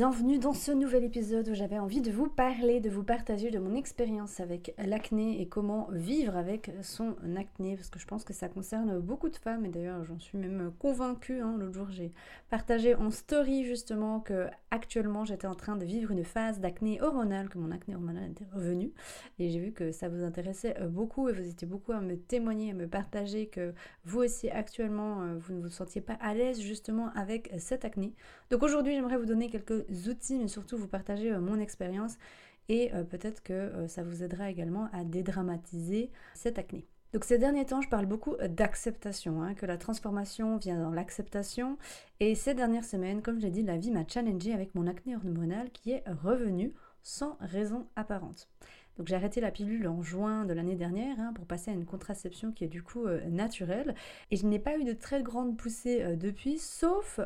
Bienvenue dans ce nouvel épisode où j'avais envie de vous parler, de vous partager de mon expérience avec l'acné et comment vivre avec son acné parce que je pense que ça concerne beaucoup de femmes et d'ailleurs j'en suis même convaincue. Hein. L'autre jour j'ai partagé en story justement que actuellement j'étais en train de vivre une phase d'acné hormonale, que mon acné hormonal était revenu et j'ai vu que ça vous intéressait euh, beaucoup et vous étiez beaucoup à me témoigner, à me partager que vous aussi actuellement euh, vous ne vous sentiez pas à l'aise justement avec cette acné. Donc aujourd'hui j'aimerais vous donner quelques outils, mais surtout vous partager euh, mon expérience et euh, peut-être que euh, ça vous aidera également à dédramatiser cette acné. Donc ces derniers temps, je parle beaucoup d'acceptation, hein, que la transformation vient dans l'acceptation. Et ces dernières semaines, comme je l'ai dit, la vie m'a challengé avec mon acné hormonal qui est revenu sans raison apparente. Donc j'ai arrêté la pilule en juin de l'année dernière hein, pour passer à une contraception qui est du coup naturelle. Et je n'ai pas eu de très grande poussée depuis, sauf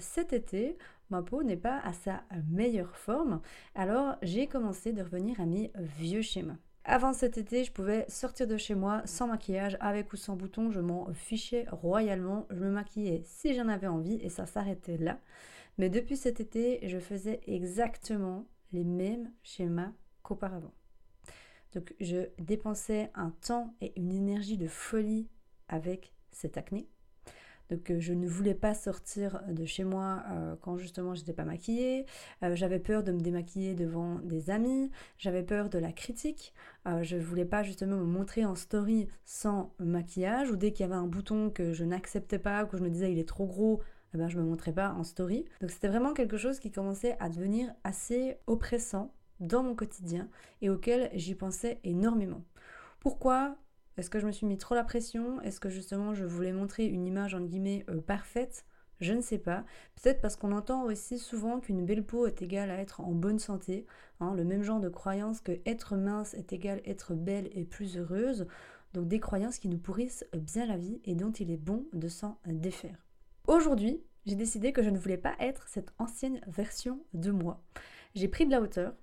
cet été ma peau n'est pas à sa meilleure forme, alors j'ai commencé de revenir à mes vieux schémas. Avant cet été, je pouvais sortir de chez moi sans maquillage, avec ou sans bouton, je m'en fichais royalement, je me maquillais si j'en avais envie et ça s'arrêtait là. Mais depuis cet été, je faisais exactement les mêmes schémas qu'auparavant. Donc je dépensais un temps et une énergie de folie avec cette acné. Donc euh, je ne voulais pas sortir de chez moi euh, quand justement j'étais pas maquillée. Euh, j'avais peur de me démaquiller devant des amis. J'avais peur de la critique. je ne voulais pas justement me montrer en story sans maquillage ou dès qu'il y avait un bouton que je n'acceptais pas, que je me disais il est trop gros, eh ben, je me montrais pas en story. Donc c'était vraiment quelque chose qui commençait à devenir assez oppressant dans mon quotidien et auquel j'y pensais énormément. Pourquoi est-ce que je me suis mis trop la pression? Est-ce que justement je voulais montrer une image en guillemets euh, parfaite? Je ne sais pas. Peut-être parce qu'on entend aussi souvent qu'une belle peau est égale à être en bonne santé. Hein, le même genre de croyance que être mince est égal à être belle et plus heureuse. Donc des croyances qui nous pourrissent bien la vie et dont il est bon de s'en défaire. Aujourd'hui, j'ai décidé que je ne voulais pas être cette ancienne version de moi. J'ai pris de la hauteur,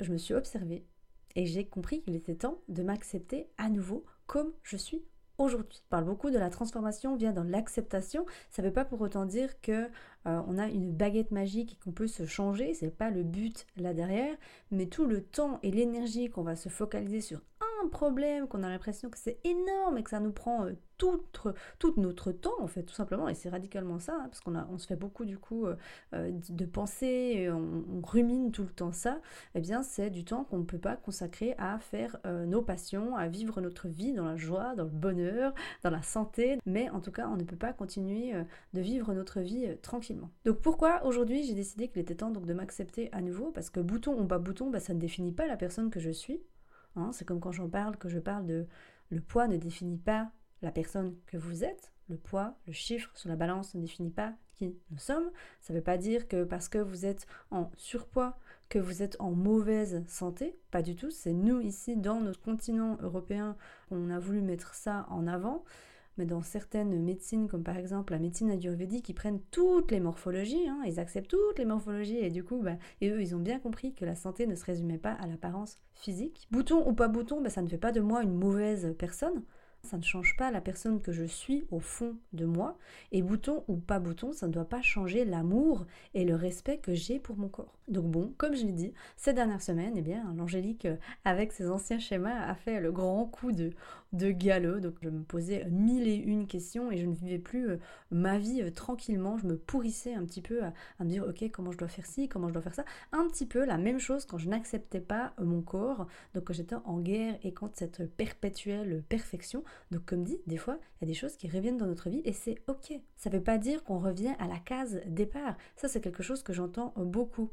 je me suis observée et j'ai compris qu'il était temps de m'accepter à nouveau comme je suis aujourd'hui. On parle beaucoup de la transformation vient dans l'acceptation. Ça ne veut pas pour autant dire que euh, on a une baguette magique et qu'on peut se changer. C'est pas le but là derrière, mais tout le temps et l'énergie qu'on va se focaliser sur problème, qu'on a l'impression que c'est énorme et que ça nous prend euh, tout, notre temps, en fait, tout simplement. Et c'est radicalement ça, hein, parce qu'on on se fait beaucoup, du coup, euh, euh, de penser, on, on, rumine tout le temps ça. Eh bien, c'est du temps qu'on ne peut pas consacrer à faire nos passions, à vivre notre vie dans la joie, dans le bonheur, dans la santé. Mais en tout cas, on ne peut pas continuer de vivre notre vie tranquillement. Donc, pourquoi aujourd'hui j'ai décidé qu'il était temps donc, de m'accepter à nouveau? Parce que bouton ou pas bouton, bah, ça ne définit pas la personne que je suis. Hein, c'est comme quand j'en parle, que je parle de le poids ne définit pas la personne que vous êtes. Le poids, le chiffre sur la balance ne définit pas qui nous sommes. Ça ne veut pas dire que parce que vous êtes en surpoids, que vous êtes en mauvaise santé. Pas du tout. C'est nous ici, dans notre continent européen, on a voulu mettre ça en avant mais dans certaines médecines, comme par exemple la médecine ayurvédique, ils prennent toutes les morphologies, hein, ils acceptent toutes les morphologies, et du coup, bah, eux, ils ont bien compris que la santé ne se résumait pas à l'apparence physique. Bouton ou pas bouton, bah, ça ne fait pas de moi une mauvaise personne, ça ne change pas la personne que je suis au fond de moi. Et bouton ou pas bouton, ça ne doit pas changer l'amour et le respect que j'ai pour mon corps. Donc bon, comme je l'ai dit, ces dernières semaines, eh bien, l'angélique, euh, avec ses anciens schémas, a fait le grand coup de, de galop. Donc je me posais mille et une questions et je ne vivais plus euh, ma vie euh, tranquillement. Je me pourrissais un petit peu à, me dire, ok, comment je dois faire ci, comment je dois faire ça. Un petit peu la même chose quand je n'acceptais pas mon corps. Donc quand j'étais en guerre et quand cette perpétuelle perfection donc comme dit, des fois, il y a des choses qui reviennent dans notre vie et c'est ok. Ça ne veut pas dire qu'on revient à la case départ. Ça, c'est quelque chose que j'entends beaucoup.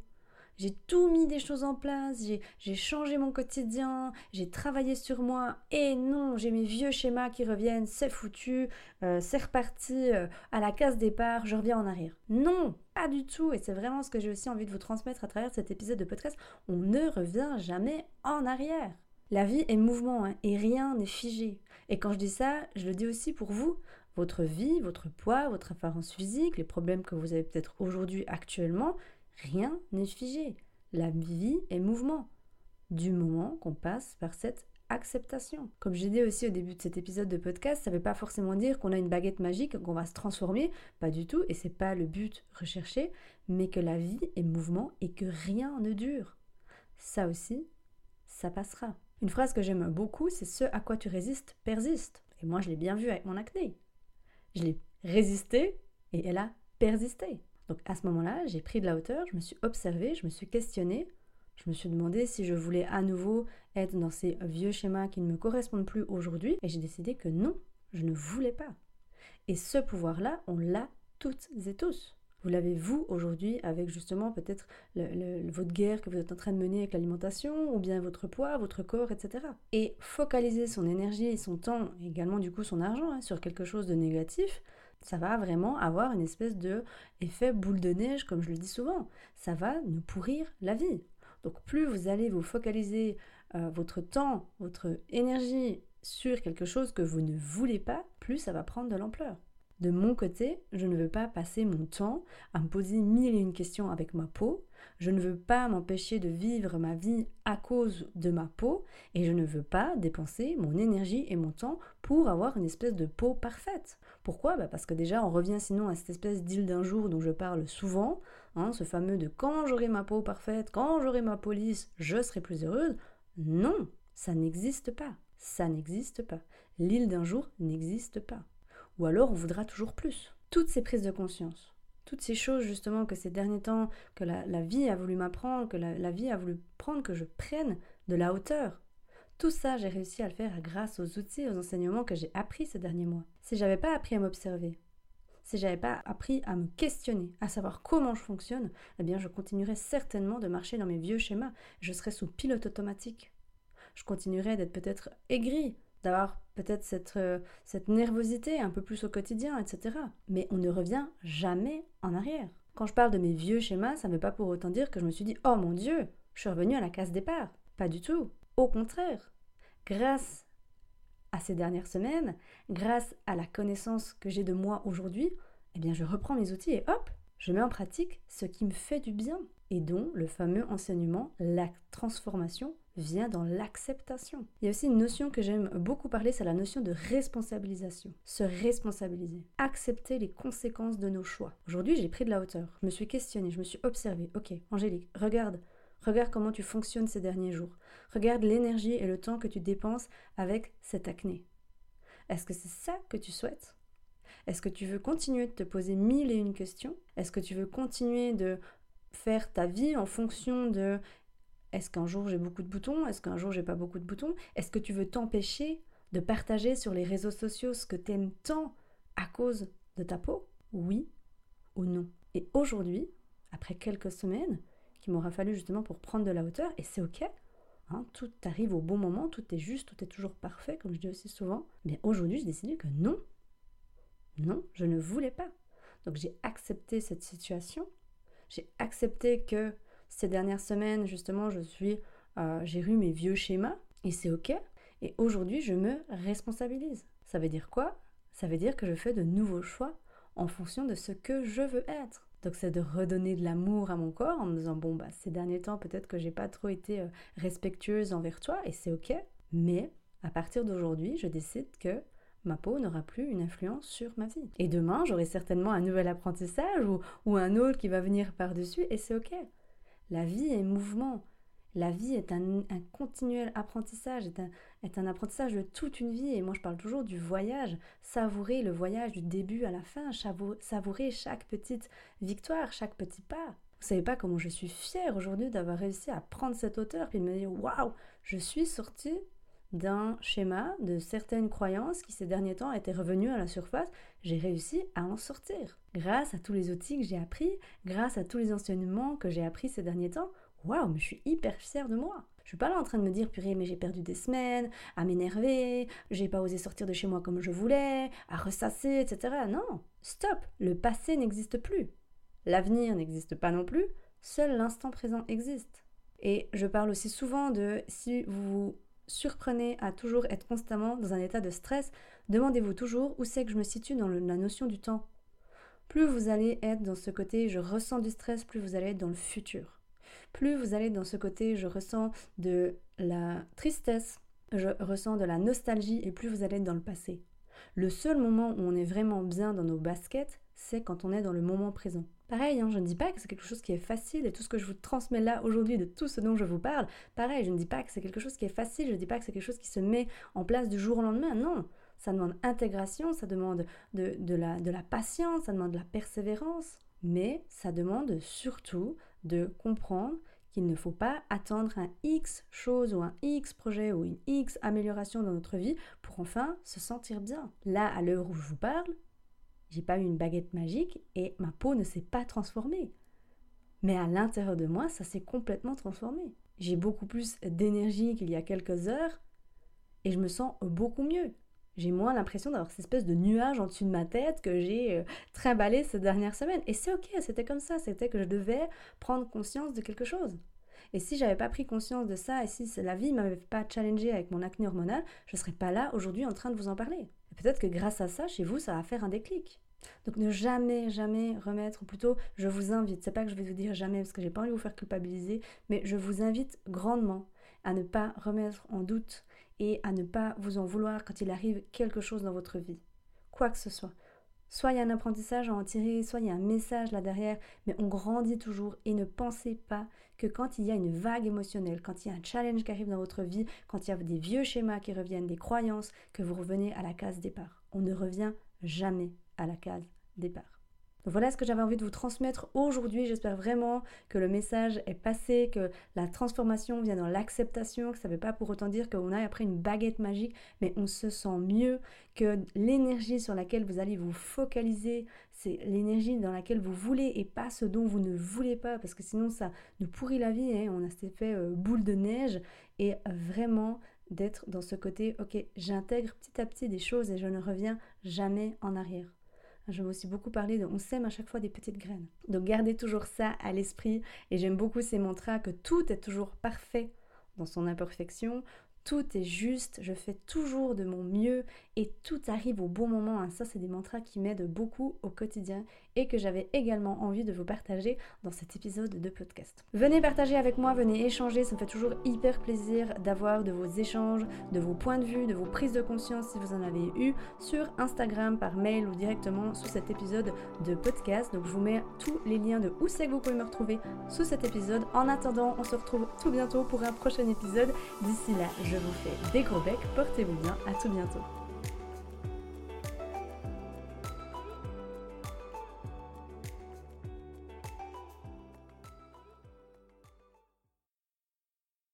J'ai tout mis des choses en place, j'ai changé mon quotidien, j'ai travaillé sur moi, et non, j'ai mes vieux schémas qui reviennent, c'est foutu, euh, c'est reparti euh, à la case départ, je reviens en arrière. Non, pas du tout, et c'est vraiment ce que j'ai aussi envie de vous transmettre à travers cet épisode de podcast, on ne revient jamais en arrière. La vie est mouvement, hein, et rien n'est figé. Et quand je dis ça, je le dis aussi pour vous, votre vie, votre poids, votre apparence physique, les problèmes que vous avez peut-être aujourd'hui actuellement, Rien n'est figé. La vie est mouvement. Du moment qu'on passe par cette acceptation. Comme j'ai dit aussi au début de cet épisode de podcast, ça ne veut pas forcément dire qu'on a une baguette magique, qu'on va se transformer, pas du tout, et c'est pas le but recherché, mais que la vie est mouvement et que rien ne dure. Ça aussi, ça passera. Une phrase que j'aime beaucoup, c'est ce à quoi tu résistes persiste. Et moi, je l'ai bien vu avec mon acné. Je l'ai résisté et elle a persisté. Donc à ce moment-là, j'ai pris de la hauteur, je me suis observée, je me suis questionnée, je me suis demandé si je voulais à nouveau être dans ces vieux schémas qui ne me correspondent plus aujourd'hui, et j'ai décidé que non, je ne voulais pas. Et ce pouvoir-là, on l'a toutes et tous. Vous l'avez vous aujourd'hui avec justement peut-être votre guerre que vous êtes en train de mener avec l'alimentation, ou bien votre poids, votre corps, etc. Et focaliser son énergie et son temps, également du coup son argent, hein, sur quelque chose de négatif, ça va vraiment avoir une espèce de effet boule de neige, comme je le dis souvent. Ça va nous pourrir la vie. Donc plus vous allez vous focaliser euh, votre temps, votre énergie sur quelque chose que vous ne voulez pas, plus ça va prendre de l'ampleur. De mon côté, je ne veux pas passer mon temps à me poser mille et une questions avec ma peau, je ne veux pas m'empêcher de vivre ma vie à cause de ma peau, et je ne veux pas dépenser mon énergie et mon temps pour avoir une espèce de peau parfaite. Pourquoi? Bah Parce que déjà, on revient sinon à cette espèce d'île d'un jour dont je parle souvent, hein, ce fameux de quand j'aurai ma peau parfaite, quand j'aurai ma peau lisse, je serai plus heureuse. Non, ça n'existe pas. Ça n'existe pas. L'île d'un jour n'existe pas. Ou alors on voudra toujours plus. Toutes ces prises de conscience, toutes ces choses justement que ces derniers temps, que la, vie a voulu m'apprendre, que la, la, vie a voulu prendre, que je prenne de la hauteur. Tout ça, j'ai réussi à le faire grâce aux outils, aux enseignements que j'ai appris ces derniers mois. Si j'avais pas appris à m'observer, si j'avais pas appris à me questionner, à savoir comment je fonctionne, eh bien je continuerais certainement de marcher dans mes vieux schémas. Je serais sous pilote automatique. Je continuerais d'être peut-être aigri, d'avoir peut-être cette, euh, cette nervosité un peu plus au quotidien, etc. Mais on ne revient jamais en arrière. Quand je parle de mes vieux schémas, ça ne veut pas pour autant dire que je me suis dit Oh mon Dieu, je suis revenu à la case départ. Pas du tout. Au contraire. Grâce à ces dernières semaines, grâce à la connaissance que j'ai de moi aujourd'hui, eh bien je reprends mes outils et hop, je mets en pratique ce qui me fait du bien et dont le fameux enseignement, la transformation vient dans l'acceptation. Il y a aussi une notion que j'aime beaucoup parler, c'est la notion de responsabilisation. Se responsabiliser. Accepter les conséquences de nos choix. Aujourd'hui, j'ai pris de la hauteur. Je me suis questionnée, je me suis observée. Ok, Angélique, regarde. Regarde comment tu fonctionnes ces derniers jours. Regarde l'énergie et le temps que tu dépenses avec cette acné. Est-ce que c'est ça que tu souhaites? Est-ce que tu veux continuer de te poser mille et une questions? Est-ce que tu veux continuer de faire ta vie en fonction de est-ce qu'un jour j'ai beaucoup de boutons Est-ce qu'un jour j'ai pas beaucoup de boutons Est-ce que tu veux t'empêcher de partager sur les réseaux sociaux ce que tu aimes tant à cause de ta peau Oui ou non? Et aujourd'hui, après quelques semaines, qu'il m'aura fallu justement pour prendre de la hauteur, et c'est ok, hein, tout arrive au bon moment, tout est juste, tout est toujours parfait, comme je dis aussi souvent, mais aujourd'hui j'ai décidé que non, non, je ne voulais pas. Donc j'ai accepté cette situation, j'ai accepté que ces dernières semaines, justement, je suis, euh, j'ai eu mes vieux schémas et c'est ok. Et aujourd'hui, je me responsabilise. Ça veut dire quoi? Ça veut dire que je fais de nouveaux choix en fonction de ce que je veux être. Donc c'est de redonner de l'amour à mon corps en me disant bon bah ces derniers temps peut-être que j'ai pas trop été euh, respectueuse envers toi et c'est ok. Mais à partir d'aujourd'hui, je décide que ma peau n'aura plus une influence sur ma vie. Et demain, j'aurai certainement un nouvel apprentissage ou, un autre qui va venir par-dessus et c'est ok. La vie est mouvement. La vie est un, continuel apprentissage, est un, est un, apprentissage de toute une vie. Et moi, je parle toujours du voyage. Savourer le voyage du début à la fin, savourer chaque petite victoire, chaque petit pas. Vous savez pas comment je suis fière aujourd'hui d'avoir réussi à prendre cette hauteur puis de me dire waouh, je suis sortie d'un schéma, de certaines croyances qui ces derniers temps étaient revenues à la surface, j'ai réussi à en sortir. Grâce à tous les outils que j'ai appris, grâce à tous les enseignements que j'ai appris ces derniers temps, waouh, mais je suis hyper fière de moi. Je suis pas là en train de me dire, purée, mais j'ai perdu des semaines, à m'énerver, j'ai pas osé sortir de chez moi comme je voulais, à ressasser, etc. Non, stop, le passé n'existe plus. L'avenir n'existe pas non plus, seul l'instant présent existe. Et je parle aussi souvent de si vous vous surprenez à toujours être constamment dans un état de stress, demandez-vous toujours où c'est que je me situe dans la notion du temps. Plus vous allez être dans ce côté je ressens du stress, plus vous allez être dans le futur. Plus vous allez dans ce côté je ressens de la tristesse, je ressens de la nostalgie et plus vous allez être dans le passé. Le seul moment où on est vraiment bien dans nos baskets, c'est quand on est dans le moment présent. Pareil, hein, je ne dis pas que c'est quelque chose qui est facile et tout ce que je vous transmets là aujourd'hui de tout ce dont je vous parle, pareil, je ne dis pas que c'est quelque chose qui est facile, je ne dis pas que c'est quelque chose qui se met en place du jour au lendemain, non. Ça demande intégration, ça demande de, la, de la patience, ça demande de la persévérance, mais ça demande surtout de comprendre qu'il ne faut pas attendre un X chose ou un X projet ou une X amélioration dans notre vie pour enfin se sentir bien. Là, à l'heure où je vous parle, j'ai pas eu une baguette magique et ma peau ne s'est pas transformée. Mais à l'intérieur de moi, ça s'est complètement transformé. J'ai beaucoup plus d'énergie qu'il y a quelques heures et je me sens beaucoup mieux. J'ai moins l'impression d'avoir cette espèce de nuage en dessus de ma tête que j'ai euh, trimballé ces dernières semaines. Et c'est ok, c'était comme ça, c'était que je devais prendre conscience de quelque chose. Et si j'avais pas pris conscience de ça, et si la vie m'avait pas challengé avec mon acné hormonal, je serais pas là aujourd'hui en train de vous en parler. Peut-être que grâce à ça, chez vous, ça va faire un déclic. Donc ne jamais, jamais remettre, ou plutôt je vous invite, c'est pas que je vais vous dire jamais parce que j'ai pas envie de vous faire culpabiliser, mais je vous invite grandement à ne pas remettre en doute et à ne pas vous en vouloir quand il arrive quelque chose dans votre vie. Quoi que ce soit. Soit il y a un apprentissage à en tirer, soit il y a un message là derrière, mais on grandit toujours et ne pensez pas que quand il y a une vague émotionnelle, quand il y a un challenge qui arrive dans votre vie, quand il y a des vieux schémas qui reviennent, des croyances, que vous revenez à la case départ. On ne revient jamais à la case départ voilà ce que j'avais envie de vous transmettre aujourd'hui. J'espère vraiment que le message est passé, que la transformation vient dans l'acceptation, que ça ne veut pas pour autant dire qu'on a après une baguette magique, mais on se sent mieux, que l'énergie sur laquelle vous allez vous focaliser, c'est l'énergie dans laquelle vous voulez et pas ce dont vous ne voulez pas, parce que sinon ça nous pourrit la vie. Hein. On a cet effet euh, boule de neige et vraiment d'être dans ce côté, ok, j'intègre petit à petit des choses et je ne reviens jamais en arrière. Je vais aussi beaucoup parler de on sème à chaque fois des petites graines. Donc gardez toujours ça à l'esprit et j'aime beaucoup ces mantras que tout est toujours parfait dans son imperfection, tout est juste, je fais toujours de mon mieux et tout arrive au bon moment. Hein. Ça, c'est des mantras qui m'aident beaucoup au quotidien et que j'avais également envie de vous partager dans cet épisode de podcast. Venez partager avec moi, venez échanger, ça me fait toujours hyper plaisir d'avoir de vos échanges, de vos points de vue, de vos prises de conscience si vous en avez eu sur Instagram, par mail ou directement sous cet épisode de podcast. Donc je vous mets tous les liens de où c'est que vous pouvez me retrouver sous cet épisode. En attendant, on se retrouve tout bientôt pour un prochain épisode. D'ici là, je vous fais des gros becs, portez-vous bien, à tout bientôt.